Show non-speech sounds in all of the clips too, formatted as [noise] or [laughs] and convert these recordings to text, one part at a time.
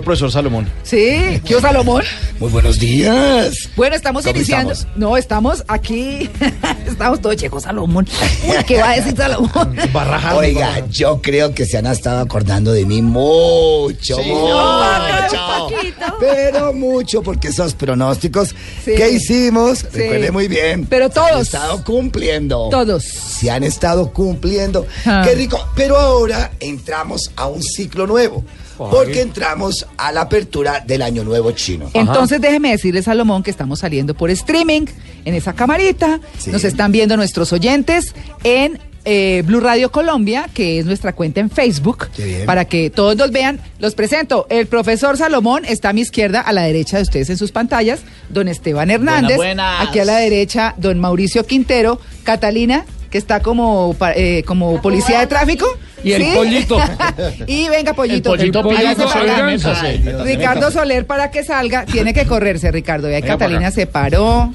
Profesor Salomón. Sí, ¿qué Salomón? Muy buenos días. Bueno, estamos ¿Cómo iniciando. estamos? No, estamos aquí. [laughs] estamos todos checos, Salomón. ¿Qué va a decir Salomón? [laughs] Barraja. Oiga, yo creo que se han estado acordando de mí mucho, mucho. poquito. Pero mucho, porque esos pronósticos Sí. que hicimos, recuerde muy bien. Pero se han todos. estado cumpliendo. Todos. Se han estado cumpliendo. Ah. Qué rico. Pero ahora entramos a un ciclo nuevo. Porque entramos a la apertura del Año Nuevo Chino. Entonces déjeme decirle, Salomón, que estamos saliendo por streaming en esa camarita. Sí. Nos están viendo nuestros oyentes en eh, Blue Radio Colombia, que es nuestra cuenta en Facebook, Qué bien. para que todos nos vean. Los presento. El profesor Salomón está a mi izquierda, a la derecha de ustedes en sus pantallas. Don Esteban Hernández. buenas. Aquí a la derecha, don Mauricio Quintero. Catalina, que está como, eh, como policía de tráfico. Y el pollito. [laughs] y venga, pollito. El pollito. Ricardo Soler, para que salga, tiene que correrse, Ricardo. Y ahí Venga Catalina se paró,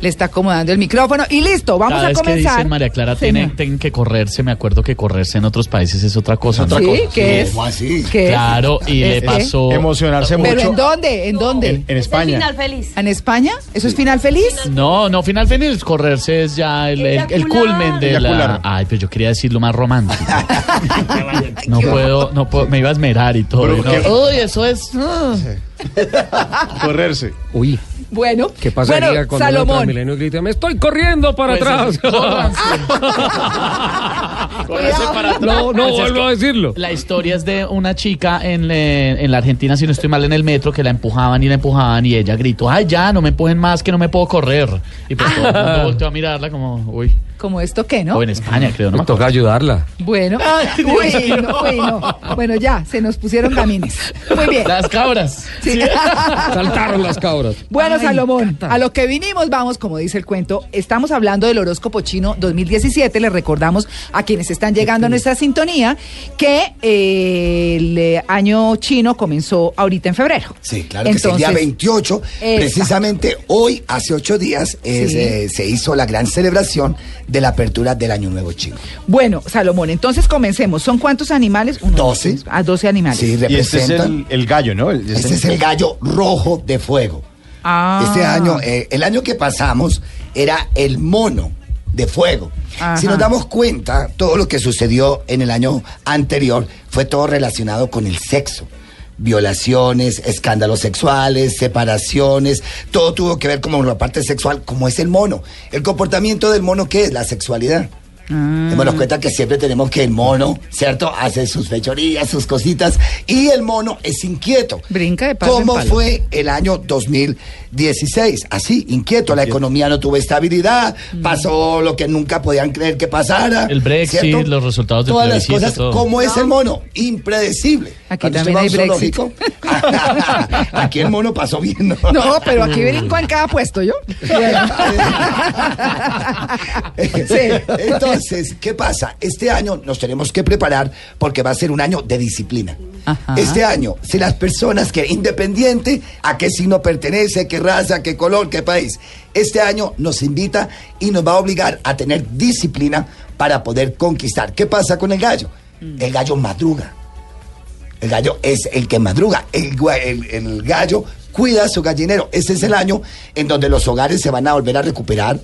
le está acomodando el micrófono y listo, vamos Cada a vez que comenzar. dicen María Clara tienen, tienen que correrse, me acuerdo que correrse en otros países es otra cosa. ¿no? Sí, ¿qué es? ¿Cómo así? ¿Qué es? Claro, y ¿Es le qué? pasó. Emocionarse ¿Pero mucho. en dónde? ¿En dónde? En, en España. final feliz. ¿En España? ¿Eso es final feliz? No, no, final feliz, correrse es ya el, el, el culmen de la... Ay, pero yo quería decirlo más romántico. [laughs] no puedo, no puedo, me iba a esmerar y todo. Pero y no. Uy, eso es... ah. [laughs] Correrse. Uy, Bueno, ¿Qué pasaría bueno, cuando el Salomón. Transmilenio grita, me estoy corriendo para pues, atrás? córranse. [laughs] Córranse Cuidado. para atrás. No, no Pues es vuelvo que a decirlo. La historia es de una chica en, eh, en la Argentina, si no estoy mal, en el metro, que la empujaban y la empujaban y ella gritó, ay, ya, no me empujen más, que no me puedo correr. Y pues todo el mundo [laughs] volteó a mirarla como, uy, Como esto qué, ¿no? o en España, creo, ¿no? me Toca ayudarla. Bueno, Ay, Dios uy, mío. no, uy, no. Bueno, ya, se nos pusieron gamines. Muy bien. Las cabras. Sí. [laughs] Saltaron las cabras. Bueno, Salomón, a lo que vinimos vamos, como dice el cuento, estamos hablando del horóscopo chino 2017, les recordamos a quienes están llegando a nuestra sintonía que eh, el eh, año chino comenzó ahorita en febrero. Sí, claro que sí, el día 28, Exacto. precisamente hoy, hace ocho días, eh, Sí. se, se hizo la gran celebración de la apertura del Año Nuevo Chino. Bueno, Salomón, entonces comencemos. ¿Son cuántos animales? Uno, Doce. dos, A 12 animales. Sí, Y este es representan. el, el gallo, ¿no? El- Este es el gallo rojo de fuego. Ah. Este año, eh, el año que pasamos era el mono de fuego. Ajá. Si nos damos cuenta, todo lo que sucedió en el año anterior fue todo relacionado con el sexo. Violaciones, escándalos sexuales, separaciones, todo tuvo que ver como la parte sexual, como es el mono. El comportamiento del mono, ¿qué es? La sexualidad. Ah. Démonos cuenta que siempre tenemos que el mono, ¿cierto? Hace sus fechorías, sus cositas, y el mono es inquieto. Brinca de palo en ¿Cómo palo. fue el año 2016? Así, inquieto. La economía no tuvo estabilidad, Mm. pasó lo que nunca podían creer que pasara. El Brexit, ¿cierto? los resultados del Todas las cosas, todo. ¿cómo es el mono? Impredecible. Aquí Cuando también hay Brexit. [laughs] Aquí el mono pasó bien, ¿no? No, pero aquí brinco en cada puesto, ¿yo? [laughs] sí. Entonces, ¿qué pasa? Este año nos tenemos que preparar porque va a ser un año de disciplina. Ajá. Este año, si las personas que, independiente a qué signo pertenece, qué raza, qué color, qué país, este año nos invita y nos va a obligar a tener disciplina para poder conquistar. ¿Qué pasa con el gallo? El gallo madruga. El gallo es el que madruga. El, gua- el- el gallo cuida su gallinero. Este es el año en donde los hogares se van a volver a recuperar.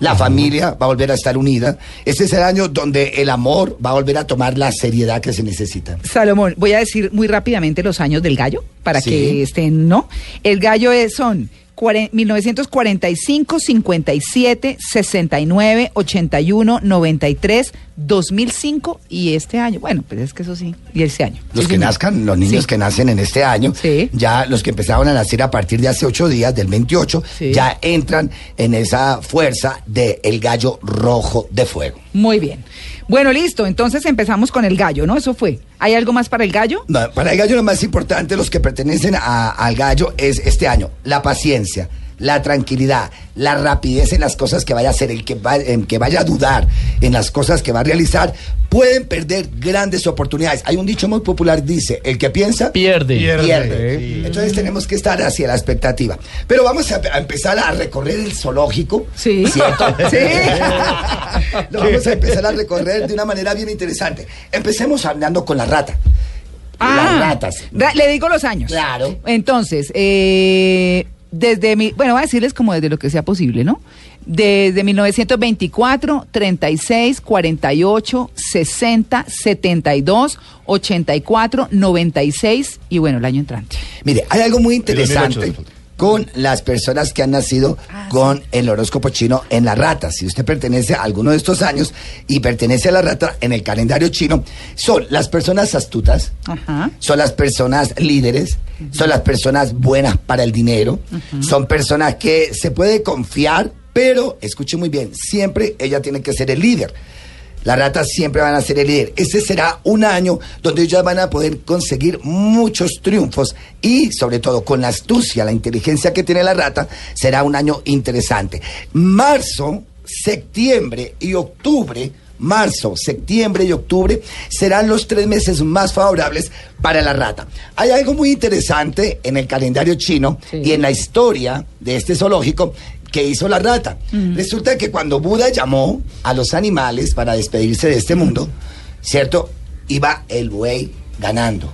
La familia va a volver a estar unida. Este es el año donde el amor va a volver a tomar la seriedad que se necesita. Salomón, voy a decir muy rápidamente los años del gallo para Sí. que estén, ¿no? El gallo es, son 1945, 57, 69, 81, 93, 2005 y este año. Bueno, pues es que eso sí, y este año. Los Sí, que señor. nazcan, los niños Sí. que nacen en este año, Sí. ya los que empezaron a nacer a partir de hace ocho días, del 28, Sí. ya entran en esa fuerza del gallo rojo de fuego. Muy bien. Bueno, listo. Entonces empezamos con el gallo, ¿no? Eso fue. ¿Hay algo más para el gallo? No, para el gallo lo más importante, los que pertenecen a- al gallo, es este año la paciencia, la tranquilidad, la rapidez en las cosas que vaya a hacer, el que, va- en que vaya a dudar en las cosas que va a realizar, pueden perder grandes oportunidades. Hay un dicho muy popular, dice, el que piensa Pierde. pierde. Entonces tenemos que estar hacia la expectativa. Pero vamos a, a empezar a recorrer el zoológico. Sí. ¿Cierto? [laughs] Sí. [laughs] Lo vamos a empezar a recorrer de una manera bien interesante. Empecemos hablando con la rata. las ratas. Ah, ra- le digo los años. Claro. Entonces, eh, desde mi, bueno, voy a decirles como desde lo que sea posible, ¿no? Desde 1924, 36, 48, 60, 72, 84, 96 y bueno, el año entrante. Mire, hay algo muy interesante 2008. Con las personas que han nacido con el horóscopo chino en la rata. Si usted pertenece a alguno de estos años y pertenece a la rata en el calendario chino, son las personas astutas, Ajá. son las personas líderes, son las personas buenas para el dinero, son personas que se puede confiar, pero escuche muy bien, siempre ella tiene que ser el líder. Las ratas siempre van a ser el líder. Ese será un año donde ellas van a poder conseguir muchos triunfos y sobre todo con la astucia, la inteligencia que tiene la rata, será un año interesante. Marzo, septiembre y octubre marzo, septiembre y octubre serán los tres meses más favorables para la rata. Hay algo muy interesante en el calendario chino Sí. y en la historia de este zoológico que hizo la rata. Resulta que cuando Buda llamó a los animales para despedirse de este mundo, ¿cierto? Iba el buey ganando.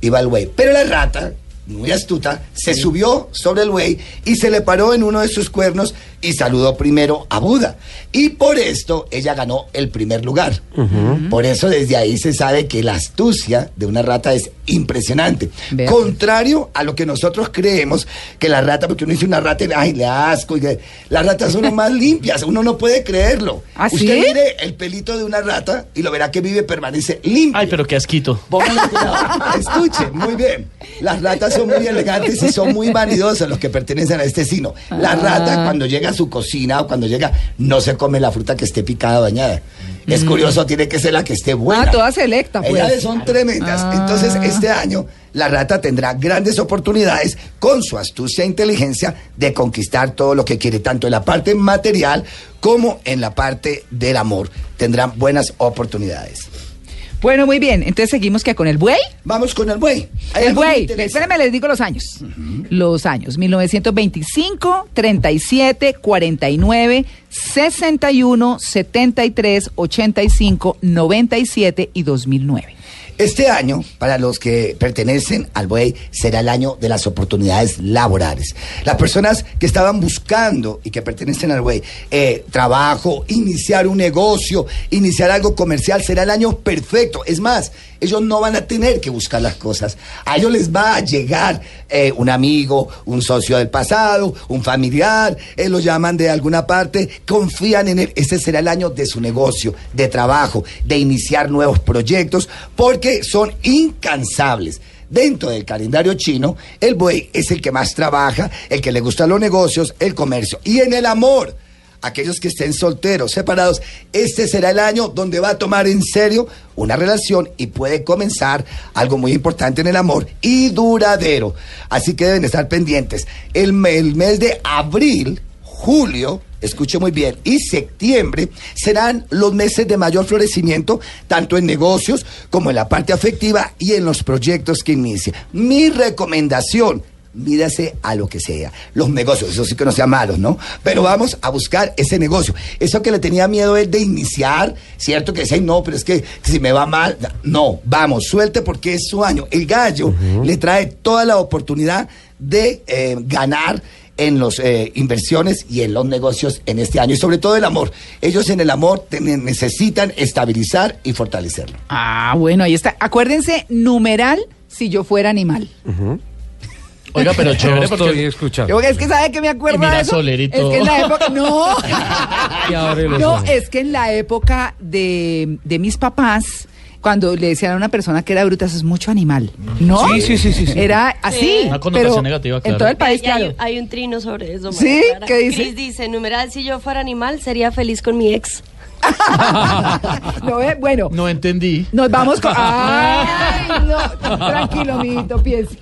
Iba el buey. Pero la rata, muy astuta, se subió sobre el buey y se le paró en uno de sus cuernos y saludó primero a Buda. Y por esto ella ganó el primer lugar. Por eso desde ahí se sabe que la astucia de una rata es impresionante. Vea. Contrario a lo que nosotros creemos que la rata, porque uno dice una rata, ay, le asco. y que- las ratas son lo más [laughs] limpias, uno no puede creerlo. ¿Ah, Usted mire el pelito de una rata y lo verá que vive, permanece limpio. Ay, pero qué asquito. Escuche, muy bien. Las ratas son muy elegantes y son muy vanidosas los que pertenecen a este signo. La rata cuando llega a su cocina o cuando llega no se come la fruta que esté picada o dañada. Es curioso, tiene que ser la que esté buena. Ah, toda selecta, pues. Ellas son tremendas. Ah. Entonces, este año la rata tendrá grandes oportunidades con su astucia e inteligencia de conquistar todo lo que quiere, tanto en la parte material como en la parte del amor. Tendrán buenas oportunidades. Bueno, muy bien. Entonces seguimos que con el buey. Vamos con el buey. El buey, espérenme, les digo los años. Los años, 1925, 37, 49, 61, 73, 85, 97 y 2009. Este año, para los que pertenecen al buey, será el año de las oportunidades laborales. Las personas que estaban buscando y que pertenecen al buey, eh, trabajo, iniciar un negocio, iniciar algo comercial, será el año perfecto. Es más, ellos no van a tener que buscar las cosas. A ellos les va a llegar eh, un amigo, un socio del pasado, un familiar, eh, lo llaman de alguna parte, confían en él. Este será el año de su negocio, de trabajo, de iniciar nuevos proyectos, porque son incansables. Dentro del calendario chino, el buey es el que más trabaja, el que le gustan los negocios, el comercio. Y en el amor, aquellos que estén solteros, separados, este será el año donde va a tomar en serio una relación y puede comenzar algo muy importante en el amor y duradero. Así que deben estar pendientes. El, me- el mes de abril, julio, escuche muy bien, y septiembre serán los meses de mayor florecimiento, tanto en negocios como en la parte afectiva y en los proyectos que inicie. Mi recomendación, mídase a lo que sea. Los negocios, eso sí que no sean malos, ¿no? Pero vamos a buscar ese negocio. Eso que le tenía miedo es de iniciar, ¿cierto? Que decía, no, pero es que si me va mal, no, vamos, suelte porque es su año. El gallo le trae toda la oportunidad de eh, ganar en las inversiones y en los negocios en este año y sobre todo el amor. Ellos en el amor necesitan estabilizar y fortalecerlo. Ah, bueno, ahí está. Acuérdense, numeral si yo fuera animal. Oiga, pero [laughs] chévere estoy porque... escuchando. Yo, es que sabe que me acuerdo Y mira de eso. Soler y es todo. que en la época no. [laughs] Y abre los no, ojos. es que en la época de, de mis papás cuando le decían a una persona que era bruta, eso es mucho animal, ¿no? Sí, sí, sí, sí, sí. Era así, Sí. Una connotación pero negativa, claro. en todo el país, hay, un trino sobre eso. María ¿Sí? Clara. ¿Qué dice? Cris dice, numeral, si yo fuera animal, sería feliz con mi ex. [laughs] ¿No ve? Bueno, No entendí. nos vamos con... [laughs] ¡Ay, no! Tranquilo, mijito, piense.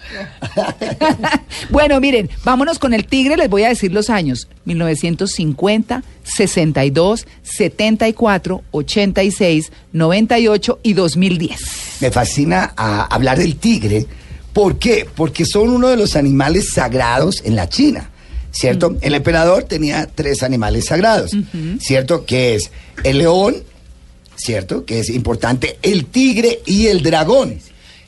[laughs] bueno, miren, vámonos con el tigre, les voy a decir los años. 1950, 62, 74, 86, 98 y 2010. Me fascina a hablar del tigre. ¿Por qué? Porque son uno de los animales sagrados en la China. ¿Cierto? El emperador tenía tres animales sagrados. ¿Cierto? Que es el león, ¿cierto? Que es importante, el tigre y el dragón.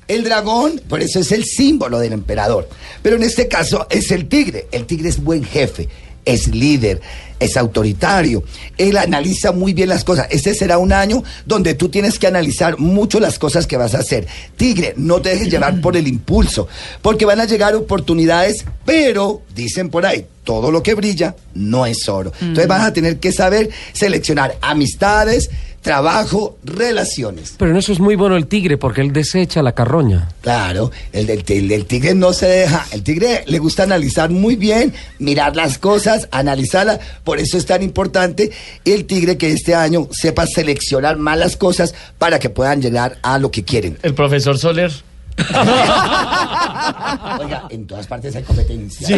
El dragón, por eso es el símbolo del emperador. Pero en este caso es el tigre. El tigre es buen jefe, es líder, es autoritario. Él analiza muy bien las cosas. Este será un año donde tú tienes que analizar mucho las cosas que vas a hacer. Tigre, no te dejes llevar por el impulso, porque van a llegar oportunidades, pero dicen por ahí, todo lo que brilla no es oro. Entonces vas a tener que saber seleccionar amistades, trabajo, relaciones. Pero en eso es muy bueno el tigre porque él desecha la carroña. Claro, el del el del tigre no se deja. El tigre le gusta analizar muy bien, mirar las cosas, analizarlas. Por eso es tan importante el tigre que este año sepa seleccionar malas cosas para que puedan llegar a lo que quieren. El profesor Soler. [laughs] Oiga, en todas partes hay competencia. Sí.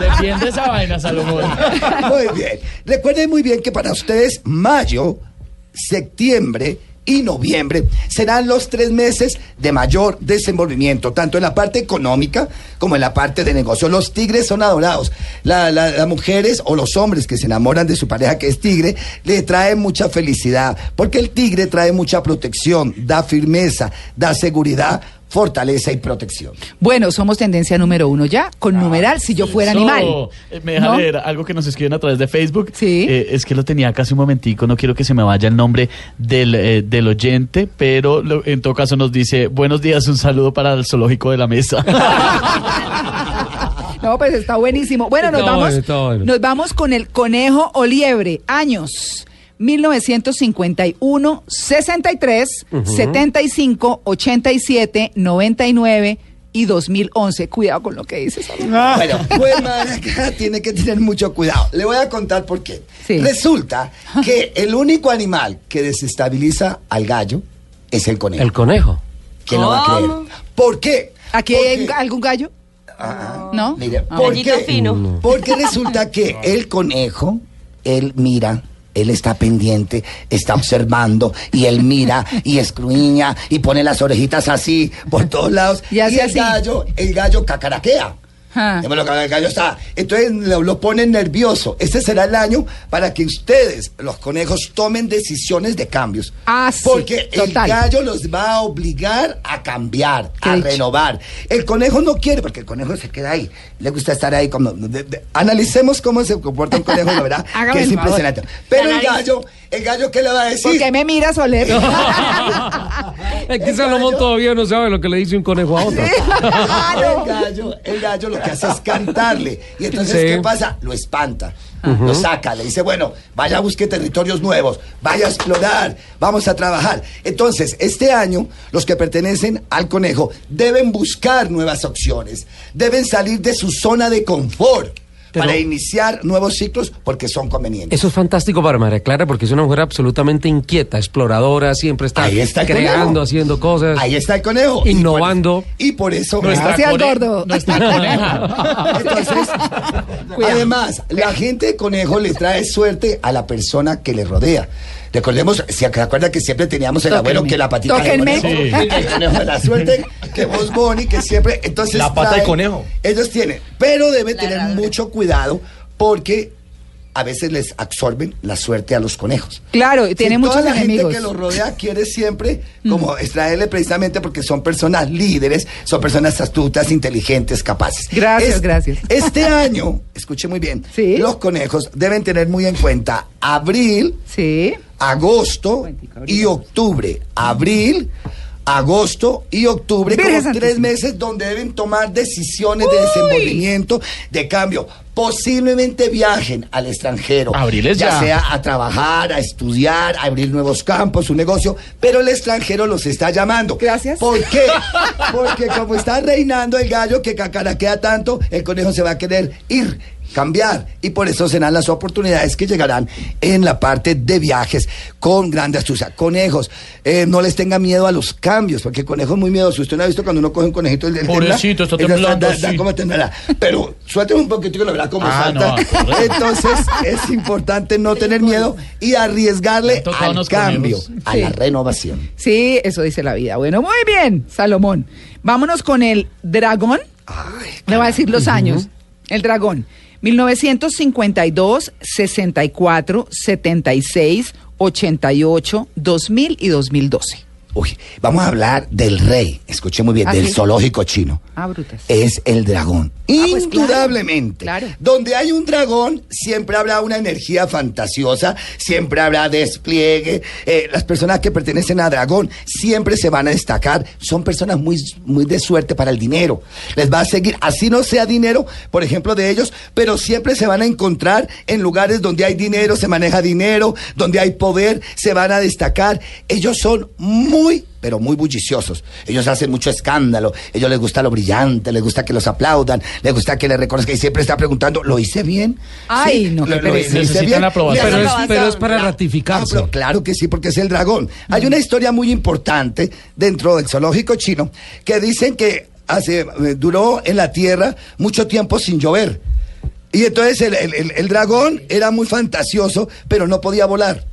Defiende esa vaina, Salomón. Muy bien. Recuerden muy bien que para ustedes mayo, septiembre y noviembre serán los tres meses de mayor desenvolvimiento, tanto en la parte económica como en la parte de negocio. Los tigres son adorados. La- la- las mujeres o los hombres que se enamoran de su pareja que es tigre, le trae mucha felicidad, porque el tigre trae mucha protección, da firmeza, da seguridad, fortaleza y protección. Bueno, somos tendencia número uno ya, con numeral si yo fuera Eso, animal. eh, Me deja ¿No? leer algo que nos escriben a través de Facebook. Sí. Eh, es que lo tenía casi un momentico, no quiero que se me vaya el nombre del, eh, del oyente, pero lo- en todo caso nos dice, buenos días, un saludo para el zoológico de la mesa. [laughs] No, pues está buenísimo. Bueno, nos Está vamos, nos vamos con el conejo o liebre. Años. 1951, 63, 75, 87, 99 y 2011. Cuidado con lo que dices. Bueno, pues [laughs] tiene que tener mucho cuidado. Le voy a contar por qué. Sí. Resulta que el único animal que desestabiliza al gallo es el conejo. El conejo. ¿Quién lo va a creer? ¿Por qué? ¿Aquí Porque- hay algún gallo? Ah, ¿No? Mire, Ah. ¿por Gallito qué? fino. Porque resulta que el conejo, él mira, él está pendiente, está observando, y él mira, y escruña, y pone las orejitas así, por todos lados. Y el así. gallo, el gallo cacaraquea. Ah. Ya me lo acaba, El gallo está. Entonces lo, lo ponen nervioso. Este será el año para que ustedes, los conejos, tomen decisiones de cambios. Ah, sí, Porque el gallo los va a obligar a cambiar, a dicho. renovar. El conejo no quiere, porque el conejo se queda ahí. Le gusta estar ahí como. de- de- analicemos cómo se comporta un conejo, la verdad, [laughs] que es impresionante. Pero el gallo, el gallo, ¿qué le va a decir? ¿Por qué me mira, Soler? [laughs] Es que Salomón todavía no sabe lo que le dice un conejo a otro. El gallo, el gallo lo que hace es cantarle. Y entonces, Sí. ¿qué pasa? Lo espanta. Lo saca, le dice, bueno, vaya a busque territorios nuevos, vaya a explorar, vamos a trabajar. Entonces, este año, los que pertenecen al conejo deben buscar nuevas opciones, deben salir de su zona de confort Pero- para iniciar nuevos ciclos porque son convenientes. Eso es fantástico para María Clara porque es una mujer absolutamente inquieta, exploradora, siempre está, Ahí está creando, conejo. haciendo cosas. Ahí está el conejo. Y Innovando. por- Y por, eso... Nuestra Gracias, cone- gordo. Nuestra coneja. [laughs] Entonces, además, la gente de conejo le trae suerte a la persona que le rodea. Recordemos, ¿se acuerda que siempre teníamos el Tóquenme. abuelo que la patita Tóquenme. de conejo? Sí. El conejo de la suerte, que vos, Bonnie, que siempre... Entonces La pata de conejo. Ellos tienen, pero debe La tener mucho cuidado porque a veces les absorben la suerte a los conejos. Claro, Si tiene toda muchos la enemigos. gente que los rodea quiere siempre como extraerle precisamente porque son personas líderes, son personas astutas, inteligentes, capaces. Gracias, gracias. [laughs] Este año, escuche muy bien, Sí. los conejos deben tener muy en cuenta abril, Sí. agosto y octubre. Abril, agosto y octubre Virgen como tres meses donde deben tomar decisiones de desenvolvimiento, de cambio. Posiblemente viajen al extranjero, Abriles ya. sea a trabajar, a estudiar, a abrir nuevos campos, un negocio, pero el extranjero los está llamando. Gracias. ¿Por qué? [laughs] Porque como está reinando el gallo que cacaraquea tanto, el conejo se va a querer ir, cambiar. Y por eso serán las oportunidades que llegarán en la parte de viajes con grande astucia. Conejos, eh, no les tenga miedo a los cambios, porque el conejo es muy miedoso. Usted no ha visto cuando uno coge un conejito, el del Pobrecito, está tembla, temblando, da- da- sí. como temblará. Pero suélteme un poquitico y lo verá como Ah, salta. no. Entonces es importante no tener miedo y arriesgarle al cambio, conejos. a Sí. la renovación. Sí, eso dice la vida. Bueno, muy bien, Salomón. Vámonos con el dragón. Le voy a decir los años. El dragón. 1952, 64, 76, 88, 2000 y 2012. Uy, vamos a hablar del rey, escuché muy bien, ¿Ah, del sí? zoológico chino. Ah, brutas. Es el dragón. Ah, pues claro, Indudablemente. claro. Donde hay un dragón, siempre habrá una energía fantasiosa, siempre habrá despliegue. Eh, las personas que pertenecen a dragón siempre se van a destacar. Son personas muy, muy de suerte para el dinero. Les va a seguir, así no sea dinero, por ejemplo, de ellos, pero siempre se van a encontrar en lugares donde hay dinero, se maneja dinero, donde hay poder, se van a destacar. Ellos son muy pero muy bulliciosos. Ellos hacen mucho escándalo. Ellos les gusta lo brillante, les gusta que los aplaudan, les gusta que les reconozcan y siempre está preguntando, ¿lo hice bien? Ay, no, qué ¿Lo- hice Necesitan bien? la aprobación. Pero es, hacen- pero es para Claro, ratificarse. pero claro que sí, porque es el dragón. Hay una historia muy importante dentro del zoológico chino que dicen que hace, eh, duró en la tierra mucho tiempo sin llover. Y entonces el, el- el- el dragón era muy fantasioso, pero no podía volar.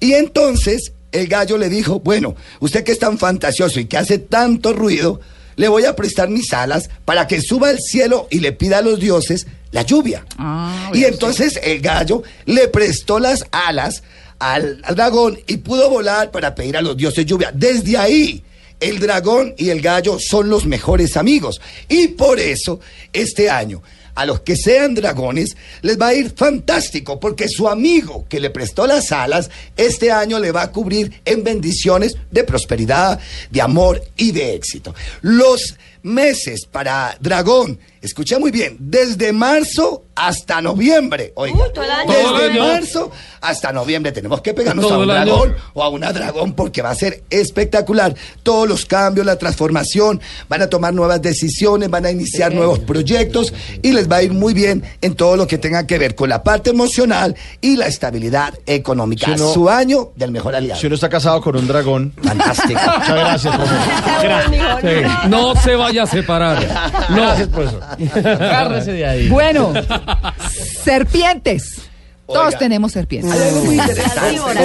Y entonces el gallo le dijo, bueno, usted que es tan fantasioso y que hace tanto ruido, le voy a prestar mis alas para que suba al cielo y le pida a los dioses la lluvia. Ah, y entonces el gallo le prestó las alas al, al dragón y pudo volar para pedir a los dioses lluvia. Desde ahí, el dragón y el gallo son los mejores amigos. Y por eso, este año, a los que sean dragones, les va a ir fantástico, porque su amigo que le prestó las alas, este año le va a cubrir en bendiciones de prosperidad, de amor y de éxito. Los meses para dragón, escuché muy bien, desde marzo hasta noviembre. Oiga, Uy, todo el año. Todo el desde año. marzo hasta noviembre tenemos que pegarnos Todo a un dragón o a una dragón porque va a ser espectacular. Todos los cambios, la transformación, van a tomar nuevas decisiones, van a iniciar nuevos proyectos y les va a ir muy bien en todo lo que tenga que ver con la parte emocional y la estabilidad económica. Si Su año del mejor aliado. Si uno está casado con un dragón. Fantástico. [laughs] Muchas gracias, profesor. Sí. No se vaya a separar. [laughs] No. Gracias, profesor. Agárrese de ahí. Bueno, [laughs] serpientes. Todos Oiga. tenemos serpientes. Hay algo muy interesante. víboras.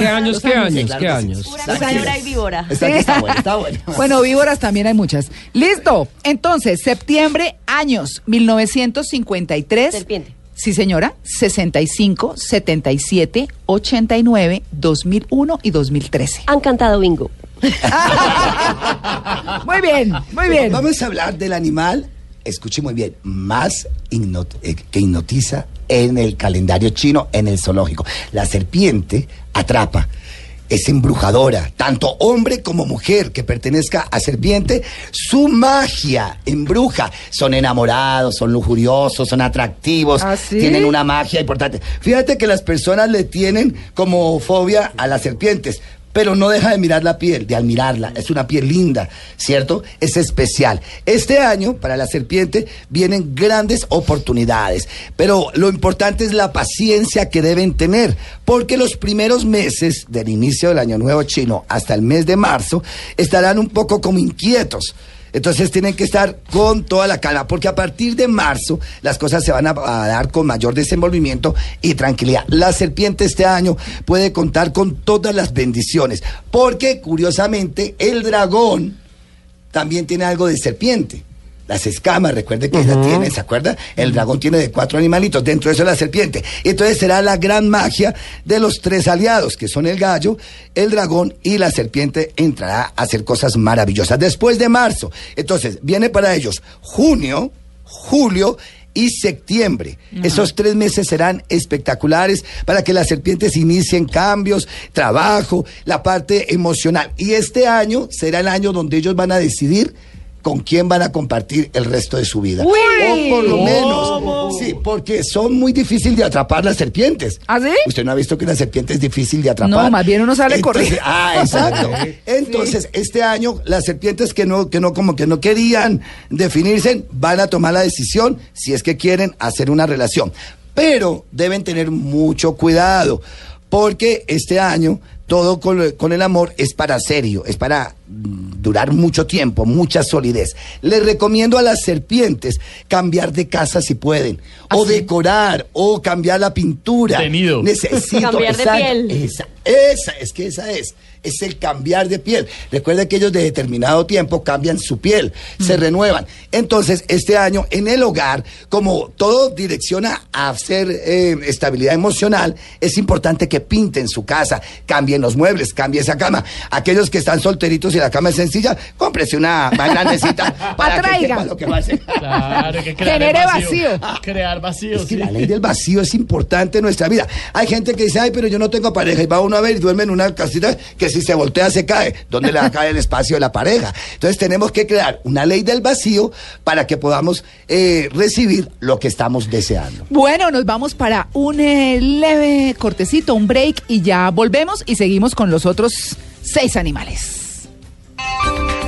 ¿Qué años? ¿Qué años? ¿Qué años? Pura y víbora. Está bueno, está bueno. [laughs] Bueno, víboras también hay muchas. Listo. Entonces, septiembre, años 1953. Serpiente. Sí, señora. 65, 77, 89, 2001 y 2013. Han cantado bingo. [laughs] Muy bien, muy bien. Vamos a hablar del animal, escuche muy bien, más eh, que hipnotiza en el calendario chino, en el zoológico. La serpiente atrapa. Es embrujadora, tanto hombre como mujer que pertenezca a serpiente, su magia embruja. Son enamorados, son lujuriosos, son atractivos, ¿Ah, sí? tienen una magia importante. Fíjate que las personas le tienen como fobia a las serpientes, pero no deja de mirar la piel, de admirarla. Es una piel linda, ¿cierto? Es especial. Este año, para la serpiente, vienen grandes oportunidades, pero lo importante es la paciencia que deben tener, porque los primeros meses del inicio del año nuevo chino hasta el mes de marzo estarán un poco como inquietos. Entonces tienen que estar con toda la calma, porque a partir de marzo las cosas se van a, a dar con mayor desenvolvimiento y tranquilidad. La serpiente este año puede contar con todas las bendiciones, porque curiosamente el dragón también tiene algo de serpiente. Las escamas, recuerde que ella tiene, ¿se acuerda? El dragón tiene de cuatro animalitos, dentro de eso la serpiente. Entonces será la gran magia de los tres aliados, que son el gallo, el dragón y la serpiente entrará a hacer cosas maravillosas. Después de marzo, entonces viene para ellos junio, julio y septiembre. Esos tres meses serán espectaculares para que las serpientes inicien cambios, trabajo, la parte emocional. Y este año será el año donde ellos van a decidir con quién van a compartir el resto de su vida. Uy. O por lo menos. Sí, porque son muy difíciles de atrapar las serpientes. ¿Ah, sí? Usted no ha visto que una serpiente es difícil de atrapar. No, más bien uno sale corriendo. Ah, exacto. [laughs] Entonces, este año las serpientes que no, que no, como que no querían definirse, van a tomar la decisión si es que quieren hacer una relación. Pero deben tener mucho cuidado, porque este año todo con, con el amor es para serio, es para durar mucho tiempo, mucha solidez. Les recomiendo a las serpientes cambiar de casa si pueden, o decorar, o cambiar la pintura. De nido. Necesito [laughs] Cambiar de exacto, piel. Esa, esa, es que esa es. Es el cambiar de piel. Recuerda que ellos de determinado tiempo cambian su piel, se renuevan. Entonces, este año en el hogar, como todo direcciona a hacer eh, estabilidad emocional, es importante que pinten su casa, cambien los muebles, cambien esa cama. Aquellos que están solteritos y la cama es sencilla, cómprese una más grandecita [laughs] para que Atraiga. sepa lo que va a hacer. Claro, que crear Genere el vacío. Crear vacío, Es que sí. la ley del vacío es importante en nuestra vida. Hay gente que dice, ay, pero yo no tengo pareja. Y va uno a ver y duerme en una casita que si se voltea se cae. ¿Dónde le va a caer el espacio de la pareja? Entonces tenemos que crear una ley del vacío para que podamos eh, recibir lo que estamos deseando. Bueno, nos vamos para un eh, leve cortecito, un break y ya volvemos y seguimos con los otros seis animales. Bye.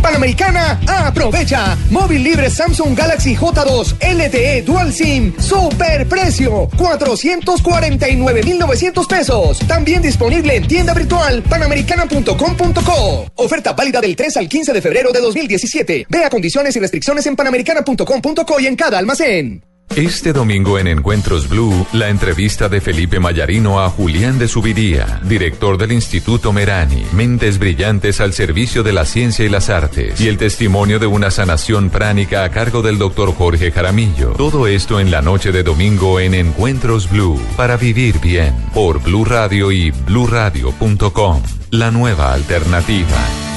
Panamericana, aprovecha. Móvil libre Samsung Galaxy J2 LTE Dual SIM. Super precio. 449,900 pesos. También disponible en tienda virtual panamericana.com.co. Oferta válida del 3 al 15 de febrero de 2017. Vea condiciones y restricciones en panamericana.com.co y en cada almacén. Este domingo en Encuentros Blue, la entrevista de Felipe Mayarino a Julián de Subiría, director del Instituto Merani, Mentes Brillantes al Servicio de la Ciencia y las Artes, y el testimonio de una sanación pránica a cargo del doctor Jorge Jaramillo. Todo esto en la noche de domingo en Encuentros Blue, para vivir bien, por Blue Radio y bluradio.com, la nueva alternativa.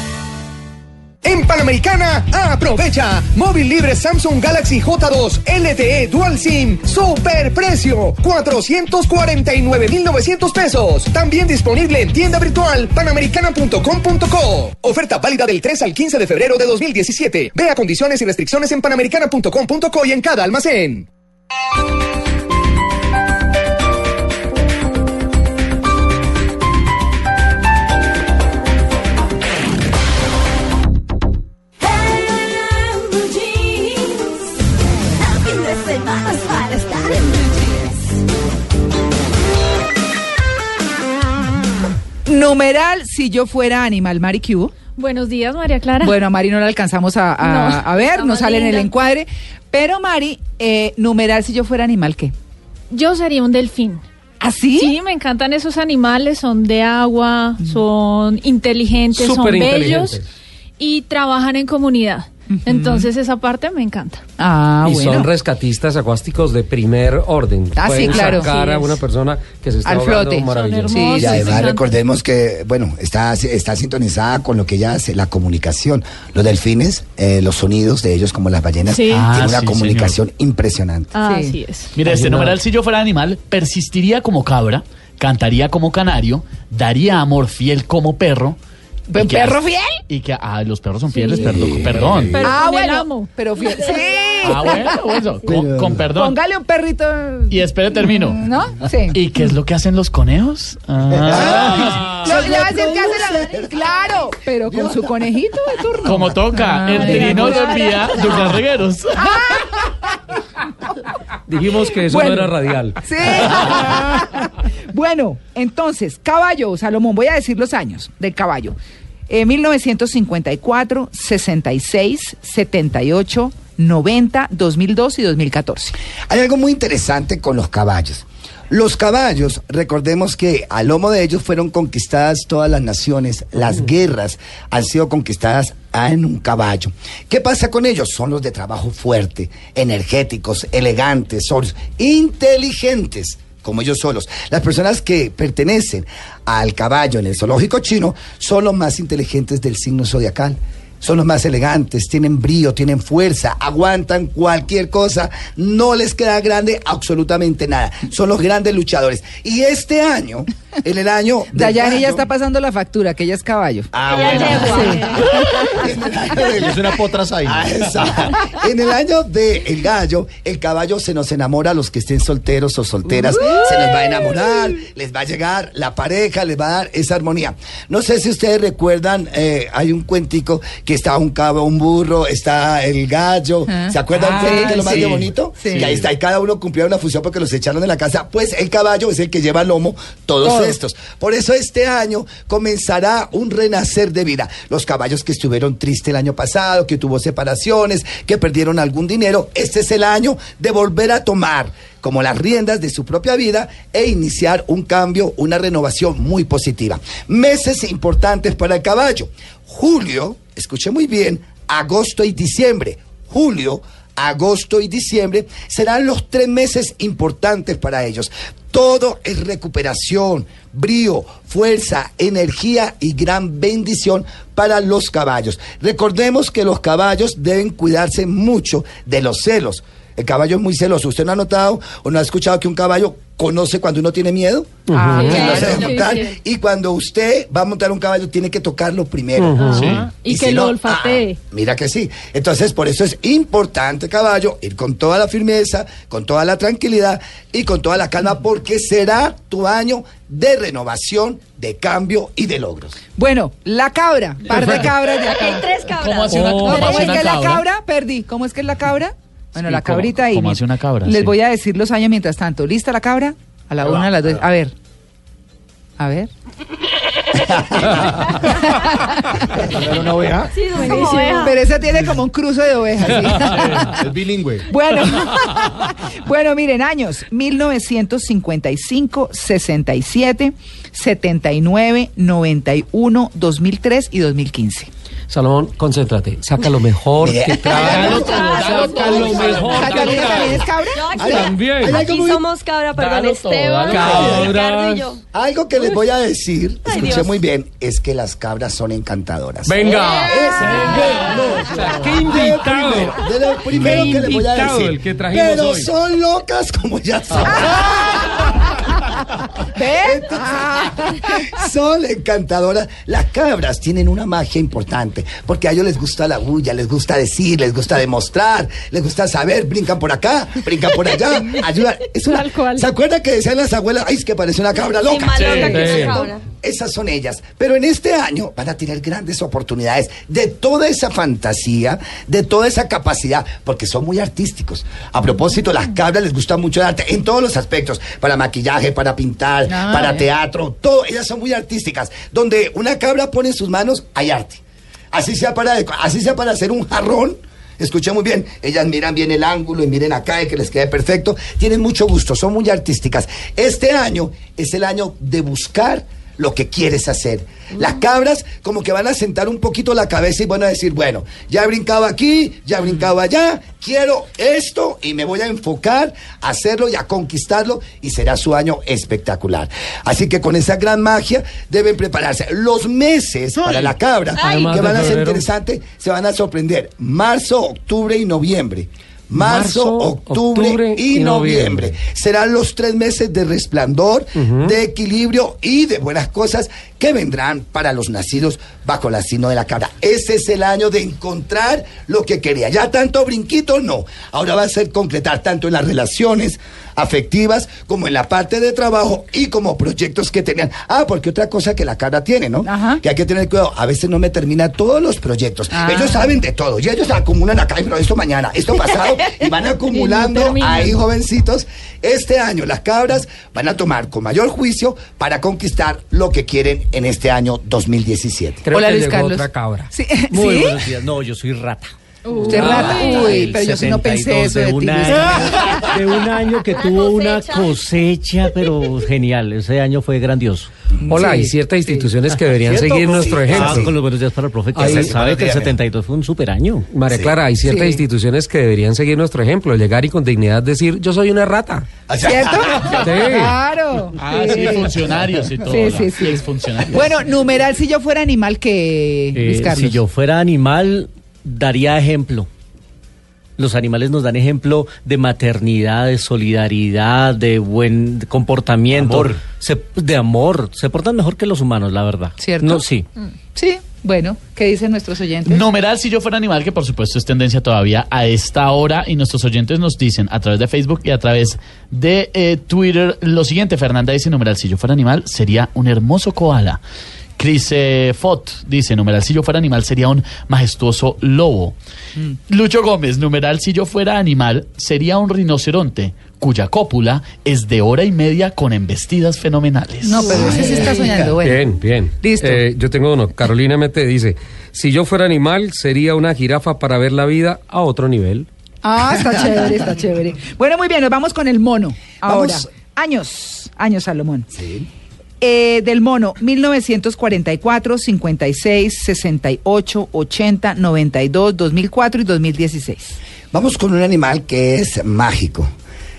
En Panamericana, aprovecha. Móvil libre Samsung Galaxy J2 LTE Dual SIM. Super precio. 449,900 pesos. También disponible en tienda virtual panamericana.com.co. Oferta válida del 3 al 15 de febrero de 2017. Vea condiciones y restricciones en panamericana.com.co y en cada almacén. Numeral, si yo fuera animal, Mari ¿qué hubo? Buenos días, María Clara. Bueno, a Mari no la alcanzamos a, a- No, a ver, no sale en el encuadre. Pero Mari, eh, numeral, si yo fuera animal, ¿qué? Yo sería un delfín. ¿Así? Sí, me encantan esos animales, son de agua, son inteligentes, son bellos inteligentes. y trabajan en comunidad. Entonces esa parte me encanta. Ah, y bueno. son rescatistas acuásticos de primer orden. Ah, sí, Pueden claro. sacar Sí, a una persona que se está Al ahogando flote. maravilloso. Son hermosos. Y Sí, además recordemos que, bueno, está, está sintonizada con lo que ella hace, la comunicación. Los delfines, eh, los sonidos de ellos como las ballenas, Sí. tienen Ah, una sí, comunicación impresionante. Así es. Mira, este numeral, si yo fuera animal, persistiría como cabra, cantaría como canario, daría amor fiel como perro. ¿Buen y que- perro fiel? Y que, ah, los perros son fieles, Sí. perdón. perdón. Pero ah, con el bueno, amo. pero fiel. [laughs] Sí. Ah, bueno, bueno, con, con perdón. Póngale un perrito. Y espere, termino. ¿No? Sí. ¿Y qué es lo que hacen los conejos? Ah, No, le va a decir que hace la... Claro, pero con su conejito de turno. como toca, el Ay, trino lo envía Douglas Regueros. Dijimos que eso Bueno. no era radial. Sí. [laughs] bueno, entonces, caballo, Salomón, voy a decir los años del caballo. Eh, 1954, 66, 78, 90, 2002 y 2014. Hay algo muy interesante con los caballos. Los caballos, recordemos que a lomo de ellos fueron conquistadas todas las naciones, las guerras han sido conquistadas en un caballo. ¿Qué pasa con ellos? Son los de trabajo fuerte, energéticos, elegantes, son inteligentes. Como ellos solos. Las personas que pertenecen al caballo en el zoológico chino son los más inteligentes del signo zodiacal. Son los más elegantes, tienen brío, tienen fuerza, aguantan cualquier cosa, no les queda grande absolutamente nada. Son los grandes luchadores. Y este año, en el año... Dayani ya gallo- está pasando la factura, que ella es caballo. Ah, bueno. llegó. [laughs] Es una potra. Ah. En el año del el gallo, el caballo se nos enamora a los que estén solteros o solteras. Se nos va a enamorar, les va a llegar la pareja, les va a dar esa armonía. No sé si ustedes recuerdan, eh, hay un cuentico que está un cabo, un burro, está el gallo. Ah. ¿Se acuerdan un Ah, que es lo más sí. de bonito? Sí. Que ahí está, y cada uno cumplía una función porque los echaron de la casa. Pues el caballo es el que lleva al lomo todos Todo. Estos. Por eso este año comenzará un renacer de vida. Los caballos que estuvieron tristes el año pasado, que tuvo separaciones, que perdieron algún dinero, este es el año de volver a tomar como las riendas de su propia vida e iniciar un cambio, una renovación muy positiva. Meses importantes para el caballo. Julio, escuche muy bien, agosto y diciembre. Julio, agosto y diciembre serán los tres meses importantes para ellos. Todo es recuperación, brío, fuerza, energía y gran bendición para los caballos. Recordemos que los caballos deben cuidarse mucho de los celos. El caballo es muy celoso. ¿Usted no ha notado o no ha escuchado que un caballo conoce cuando uno tiene miedo? Ah, claro. sabe Sí, montar. sí. Y cuando usted va a montar un caballo, tiene que tocarlo primero. Sí. Y que si lo no, olfatee. ah, mira que sí. Entonces, por eso es importante, caballo, ir con toda la firmeza, con toda la tranquilidad y con toda la calma, porque será tu año de renovación, de cambio y de logros. Bueno, la cabra, par de cabras de Aquí hay tres cabras. ¿Cómo hace una, No, cómo ¿Cómo hace es una que es la cabra? cabra? Perdí. ¿Cómo es que es la cabra? Bueno, Sí, la ¿cómo- cabrita ahí. cómo hace una cabra? Les Sí. voy a decir los años mientras tanto. ¿Lista la cabra? A la una, a las dos. A ver. A ver. ¿Era una oveja? Sí, buenísimo. Pero esa tiene como un cruce de ovejas. ¿sí? [laughs] Es bilingüe. Bueno, [laughs] bueno, miren, años 1955, 67, 79, 91, 2003 y 2015. Salomón, concéntrate. [laughs] Saca lo mejor que trae. Saca lo mejor que ¿Catalina también es cabra? Yo aquí, Ay, aquí muy- somos cabra, perdón, Dalo Esteban, dalo. Ricardo y yo. Algo que les voy a decir, Ay, escuché Dios. muy bien, es que las cabras son encantadoras. Venga. Es- qué invitado. De lo primero que les voy a decir. el que trajimos pero hoy. son locas como ya saben. [laughs] [laughs] ¿Ven? Son encantadoras. Las cabras tienen una magia importante porque a ellos les gusta la bulla, les gusta decir, les gusta demostrar, les gusta saber, brincan por acá, brincan por allá, [laughs] ayudan. Es una- Tal cual. ¿Se acuerdan que decían las abuelas, ay, es que parece una cabra loca? Y más loca que Sí. cabra. Esas son ellas. Pero en este año van a tener grandes oportunidades de toda esa fantasía, de toda esa capacidad, porque son muy artísticos. A propósito, las cabras les gusta mucho el arte en todos los aspectos, para maquillaje, para pintar, Ah, para teatro, todo. Ellas son muy artísticas. Donde una cabra pone en sus manos, hay arte. Así sea para, así sea para hacer un jarrón. Escuchen muy bien, ellas miran bien el ángulo y miren acá y que les quede perfecto. Tienen mucho gusto, son muy artísticas. Este año es el año de buscar lo que quieres hacer. Las cabras como que van a sentar un poquito la cabeza y van a decir, bueno, ya he brincado aquí, ya he brincado allá, quiero esto y me voy a enfocar a hacerlo y a conquistarlo y será su año espectacular. Así que con esa gran magia deben prepararse. Los meses para la cabra Ay. que van a ser interesantes se van a sorprender. Marzo, octubre y noviembre. Marzo, octubre, octubre y, noviembre. Serán los tres meses de resplandor, de equilibrio y de buenas cosas que vendrán para los nacidos bajo la signo de la cabra. Ese es el año de encontrar lo que quería. Ya tanto brinquito, no. Ahora va a ser concretar tanto en las relaciones afectivas como en la parte de trabajo y como proyectos que tenían. Ah, porque otra cosa que la cabra tiene, ¿no? Ajá. Que hay que tener cuidado. A veces no me termina todos los proyectos. Ah. Ellos saben de todo. Y ellos acumulan acá, pero esto mañana, esto pasado, [laughs] y van acumulando ahí, jovencitos. Este año las cabras van a tomar con mayor juicio para conquistar lo que quieren en este año 2017. Creo Hola, que Luis llegó Carlos. otra cabra. Sí, Muy ¿sí? buenos días. No, yo soy rata. Usted rata. Uy, pero yo sí no pensé eso de de ti. un, año, [laughs] de un año que Una tuvo una cosecha. pero genial. Ese año fue grandioso. Hola, hay ciertas instituciones que deberían ¿Cierto? seguir nuestro Sí. Ah, ejemplo. con los buenos días para el profe. que Ahí- se sabe que el buenos días. 72 fue un super año. María Clara, hay ciertas Sí. instituciones que deberían seguir nuestro ejemplo, llegar y con dignidad decir, yo soy una rata. ¿Cierto? Sí. Claro. Ah, sí, funcionarios y todo. Sí, sí, sí. Exfuncionarios. Bueno, numeral si yo fuera animal que Eh, si yo fuera animal, daría ejemplo. Los animales nos dan ejemplo de maternidad, de solidaridad, de buen comportamiento, Amor. Se- de amor. Se portan mejor que los humanos, la verdad. ¿Cierto? No, sí. Sí, bueno, ¿qué dicen nuestros oyentes? Numeral si yo fuera animal, que por supuesto es tendencia todavía a esta hora y nuestros oyentes nos dicen a través de Facebook y a través de eh, Twitter lo siguiente. Fernanda dice, numeral si yo fuera animal sería un hermoso koala. Chris eh, Fott dice, numeral si yo fuera animal sería un majestuoso lobo. Lucho Gómez, numeral si yo fuera animal sería un rinoceronte cuya cópula es de hora y media con embestidas fenomenales. No, pero ese sí está soñando. Bueno. Bien, bien. Listo. Eh, yo tengo uno. Carolina Mete dice, si yo fuera animal, sería una jirafa para ver la vida a otro nivel. Ah, está [laughs] chévere, está chévere. Bueno, muy bien, nos vamos con el mono. Ahora, Vamos. años, años Salomón. Sí. Eh, del mono, 1944, 56, 68, 80, 92, 2004 y 2016. Vamos con un animal que es mágico,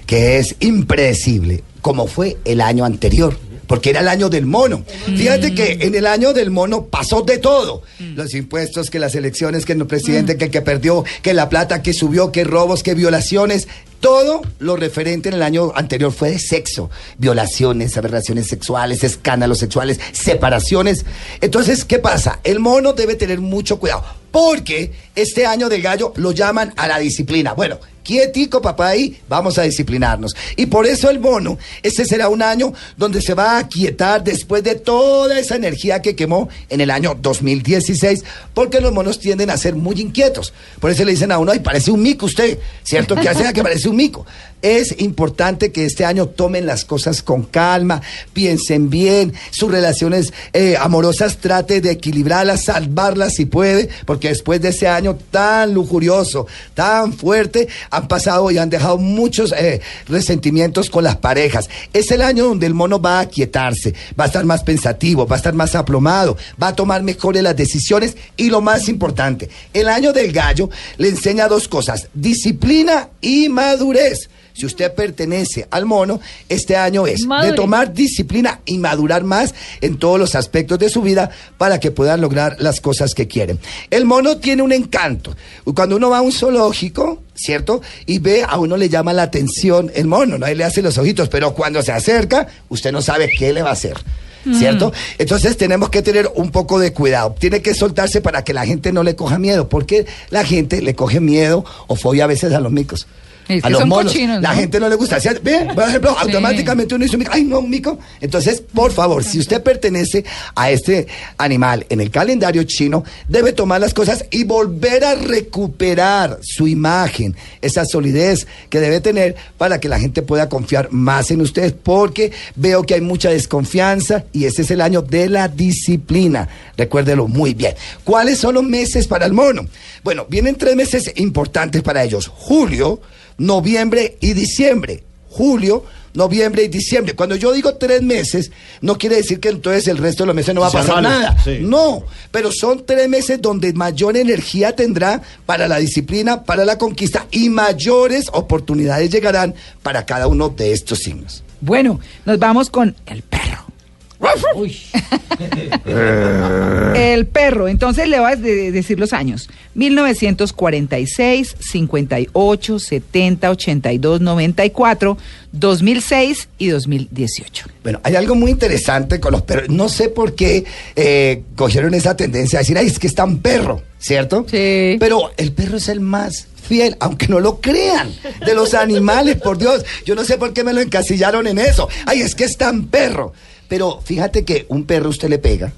que es impredecible, como fue el año anterior. Porque era el año del mono. Fíjate que en el año del mono pasó de todo. Los impuestos, que las elecciones, que el presidente, que el que perdió, que la plata que subió, que robos, que violaciones. Todo lo referente en el año anterior fue de sexo. Violaciones, aberraciones sexuales, escándalos sexuales, separaciones. Entonces, ¿qué pasa? El mono debe tener mucho cuidado. Porque este año del gallo lo llaman a la disciplina. Bueno, quietico papá ahí, vamos a disciplinarnos. Y por eso el mono, este será un año donde se va a quietar después de toda esa energía que quemó en el año 2016, porque los monos tienden a ser muy inquietos. Por eso le dicen a uno, ay, parece un mico usted, ¿cierto? Que hace que parece un mico. Es importante que este año tomen las cosas con calma, piensen bien, sus relaciones eh, amorosas trate de equilibrarlas, salvarlas si puede, porque después de ese año tan lujurioso, tan fuerte, han pasado y han dejado muchos eh, resentimientos con las parejas. Es el año donde el mono va a quietarse, va a estar más pensativo, va a estar más aplomado, va a tomar mejores las decisiones y lo más importante, el año del gallo le enseña dos cosas, disciplina y madurez. Si usted pertenece al mono, este año es de tomar disciplina y madurar más en todos los aspectos de su vida para que puedan lograr las cosas que quieren. El mono tiene un encanto. Cuando uno va a un zoológico, ¿cierto? Y ve, a uno le llama la atención el mono, ¿no? Él le hace los ojitos, pero cuando se acerca, usted no sabe qué le va a hacer. ¿Cierto? Entonces tenemos que tener un poco de cuidado. Tiene que soltarse para que la gente no le coja miedo, porque la gente le coge miedo o fobia a veces a los micos. Es a los son monos. cochinos, La ¿no? gente no le gusta. Ve, por ejemplo, Sí. automáticamente uno dice, un mico, ay, no, un mico. Entonces, por favor, si usted pertenece a este animal en el calendario chino, debe tomar las cosas y volver a recuperar su imagen, esa solidez que debe tener para que la gente pueda confiar más en usted, porque veo que hay mucha desconfianza y ese es el año de la disciplina. Recuérdelo muy bien. ¿Cuáles son los meses para el mono? Bueno, vienen tres meses importantes para ellos. Julio, noviembre y diciembre. Julio, noviembre y diciembre. Cuando yo digo tres meses, no quiere decir que entonces el resto de los meses no va a pasar nada. sí. No, pero son tres meses donde mayor energía tendrá para la disciplina, para la conquista y mayores oportunidades llegarán para cada uno de estos signos. Bueno, nos vamos con el perro. [laughs] El perro, entonces le voy a de- decir los años. 1946, 58, 70, 82, 94, 2006 y 2018. Bueno, hay algo muy interesante con los perros. No sé por qué eh, cogieron esa tendencia a decir, ay, es que es tan perro, ¿cierto? Sí. Pero el perro es el más fiel, aunque no lo crean, de los animales, por Dios. Yo no sé por qué me lo encasillaron en eso. Ay, es que es tan perro. Pero fíjate que un perro usted le pega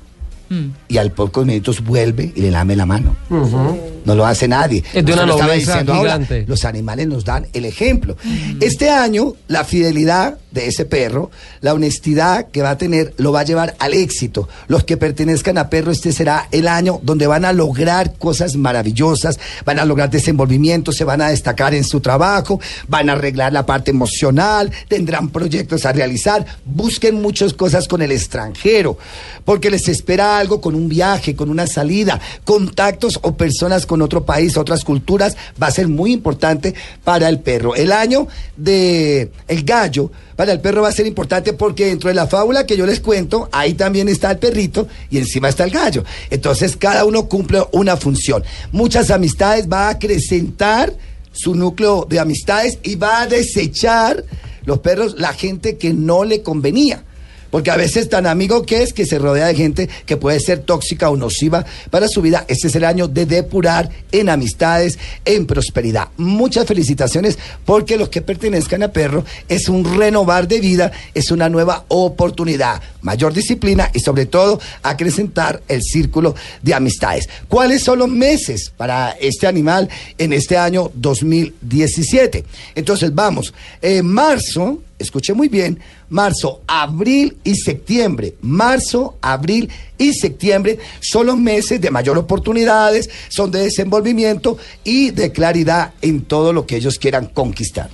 y al pocos minutos vuelve y le lame la mano. No lo hace nadie. Es de una lo estaba diciendo ahora, los animales nos dan el ejemplo. Este año, la fidelidad de ese perro, la honestidad que va a tener, lo va a llevar al éxito. Los que pertenezcan a perro, este será el año donde van a lograr cosas maravillosas, van a lograr desenvolvimiento, se van a destacar en su trabajo, van a arreglar la parte emocional, tendrán proyectos a realizar, busquen muchas cosas con el extranjero, porque les espera algo con un viaje, con una salida, contactos o personas con otro país, otras culturas, va a ser muy importante para el perro. El año de el gallo para el perro va a ser importante porque dentro de la fábula que yo les cuento, ahí también está el perrito y encima está el gallo. Entonces cada uno cumple una función. Muchas amistades va a acrecentar su núcleo de amistades y va a desechar los perros la gente que no le convenía. Porque a veces tan amigo que es que se rodea de gente que puede ser tóxica o nociva para su vida. Este es el año de depurar en amistades, en prosperidad. Muchas felicitaciones porque los que pertenezcan a perro es un renovar de vida, es una nueva oportunidad, mayor disciplina y sobre todo acrecentar el círculo de amistades. ¿Cuáles son los meses para este animal en este año 2017? Entonces vamos, en marzo, escuche muy bien, marzo, abril y septiembre. Marzo, abril y septiembre son los meses de mayor oportunidades, son de desenvolvimiento y de claridad en todo lo que ellos quieran conquistar.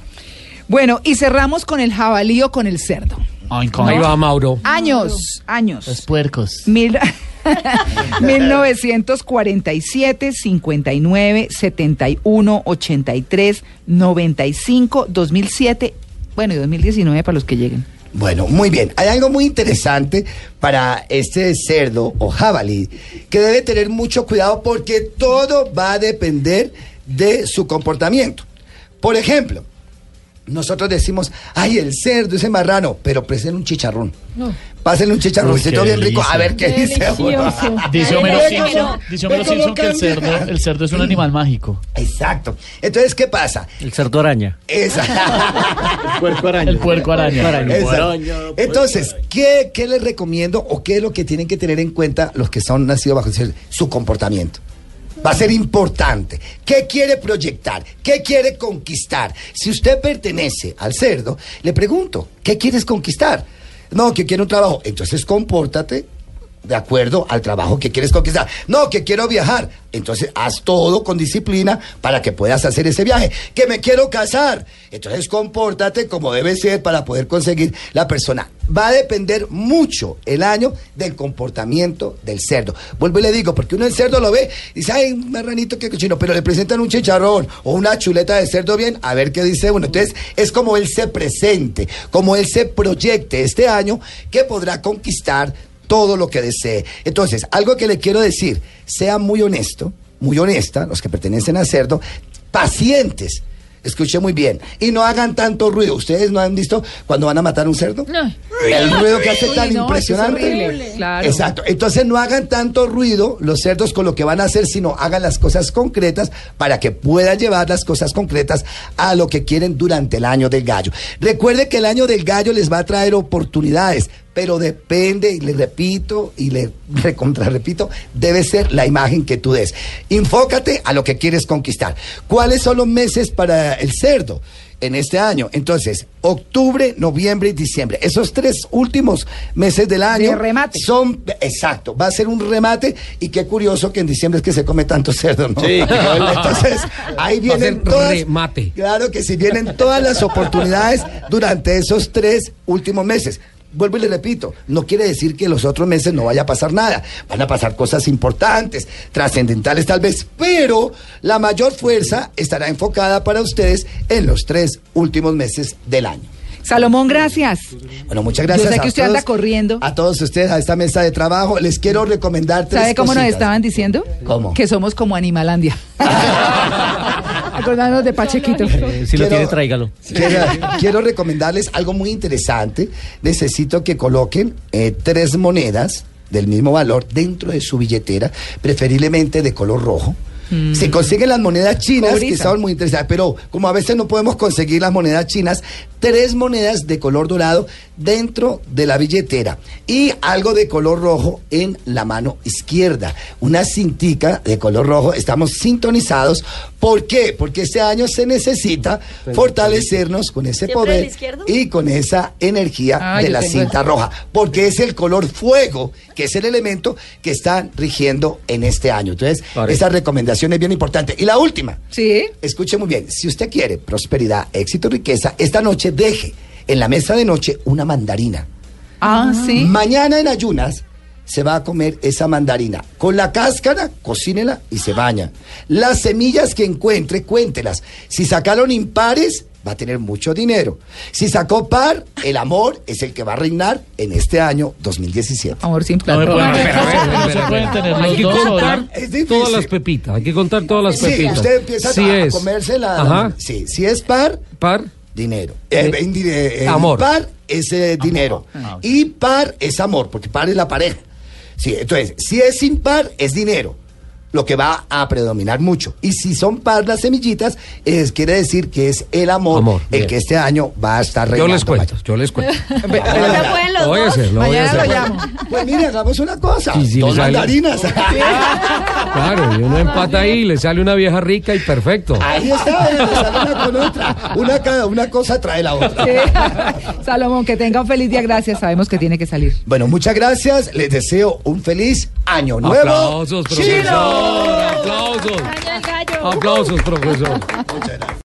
Bueno, y cerramos con el jabalí o con el cerdo. Ay, ¿No? Ahí va Mauro. Años, años. Los puercos. Mil- 1947, 59, 71, 83, 95, 2007, bueno, y 2019 para los que lleguen. Bueno, muy bien. Hay algo muy interesante para este cerdo o jabalí que debe tener mucho cuidado porque todo va a depender de su comportamiento. Por ejemplo, nosotros decimos, ay, el cerdo, ese marrano, pero presen un chicharrón. Pásenle un Uy, qué bien rico, a ver qué dice. Dice Homero Simpson, dice Homero Simpson que el cerdo, el cerdo es un animal mágico. Exacto. Entonces, ¿qué pasa? El cerdo araña. Esa- Puerco araña. El puerco araña. Entonces, ¿qué, ¿qué les recomiendo o qué es lo que tienen que tener en cuenta los que son nacidos bajo el cielo? su comportamiento? Va a ser importante. ¿Qué quiere proyectar? ¿Qué quiere conquistar? Si usted pertenece al cerdo, le pregunto, ¿qué quieres conquistar? No, que quiero un trabajo. Entonces, compórtate de acuerdo al trabajo que quieres conquistar. No, que quiero viajar. Entonces, haz todo con disciplina para que puedas hacer ese viaje. Que me quiero casar. Entonces, compórtate como debe ser para poder conseguir la persona. Va a depender mucho el año del comportamiento del cerdo. Vuelvo y le digo, porque uno el cerdo lo ve y dice, ay, un marranito que cochino, pero le presentan un chicharrón o una chuleta de cerdo bien, a ver qué dice uno. Entonces, es como él se presente, como él se proyecte este año que podrá conquistar todo lo que desee. Entonces, algo que le quiero decir, sea muy honesto, muy honesta, los que pertenecen al cerdo, pacientes. Escuche muy bien. Y no hagan tanto ruido. ¿Ustedes no han visto cuando van a matar un cerdo? El ruido que hace Uy, tan no, es impresionante. Claro. Exacto. Entonces no hagan tanto ruido los cerdos con lo que van a hacer, sino hagan las cosas concretas para que puedan llevar las cosas concretas a lo que quieren durante el año del gallo. Recuerde que el año del gallo les va a traer oportunidades, pero depende, y le repito, y le [laughs] recontra repito, debe ser la imagen que tú des. Enfócate a lo que quieres conquistar. ¿Cuáles son los meses para el cerdo? en este año. Entonces, octubre, noviembre y diciembre. Esos tres últimos meses del año De remate. son, exacto, va a ser un remate y qué curioso que en diciembre es que se come tanto cerdo, ¿no? Sí. Entonces, ahí Va a vienen ser todas, remate. claro que sí, vienen todas las oportunidades durante esos tres últimos meses. Vuelvo y le repito, no quiere decir que los otros meses no vaya a pasar nada. Van a pasar cosas importantes, trascendentales tal vez, pero la mayor fuerza estará enfocada para ustedes en los tres últimos meses del año. Salomón, gracias. Bueno, muchas gracias. Yo sé a que usted todos- anda corriendo. A todos ustedes, a esta mesa de trabajo, les quiero recomendar tres ¿Sabe cómo nos estaban diciendo? ¿Cómo? Que somos como Animalandia. [laughs] Acordándonos de Pachequito. Eh, si lo tiene, tráigalo. Quiero, quiero recomendarles algo muy interesante. Necesito que coloquen eh, tres monedas del mismo valor dentro de su billetera, preferiblemente de color rojo. Se consiguen las monedas chinas, que estaban muy interesantes, pero como a veces no podemos conseguir las monedas chinas, tres monedas de color dorado dentro de la billetera y algo de color rojo en la mano izquierda. Una cintica de color rojo. Estamos sintonizados. ¿Por qué? Porque este año se necesita fortalecernos con ese ¿Siempre poder y con esa energía Ah, de la cinta roja, porque es el color fuego, que es el elemento que está rigiendo en este año. Entonces, Vale. esa recomendación es bien importante. Y la última, Sí. escuche muy bien, si usted quiere prosperidad, éxito, riqueza, esta noche deje en la mesa de noche una mandarina. Ah, sí. Mañana en ayunas se va a comer esa mandarina. Con la cáscara, cocínela y se baña. Las semillas que encuentre, cuéntelas. Si sacaron impares, va a tener mucho dinero. Si sacó par, el amor es el que va a reinar en este año 2017. Amor sin pero, no tener Hay que dos contar todas las pepitas. Hay que contar todas las Sí, pepitas. usted empieza Si a, a es comerse la... Ajá. Sí, si es par, par, dinero. Eh, eh, eh, eh, Amor. Par es eh, dinero. Y par es amor, porque par es la pareja. Sí, entonces, si es impar, es dinero. Lo que va a predominar mucho. Y si son par las semillitas, es, quiere decir que es el amor, Amor, el bien. que este año va a estar yo reinando. les cuento, yo les cuento. [laughs] ¿Se pueden los Lo voy a dos? hacer, lo voy a hacer. llamo. Pues mire, hagamos una cosa. Y si dos mandarinas. [laughs] Claro, y uno empata ahí, le sale una vieja rica y perfecto. Ahí está, le sale una con otra. Una, una cosa trae la otra. Sí. [laughs] Salomón, que tenga un feliz día. Gracias. Sabemos que tiene que salir. Bueno, muchas gracias. Les deseo un feliz año nuevo. Aplausos, profesor. chino. Aplausos. Año del gallo. Aplausos, profesor.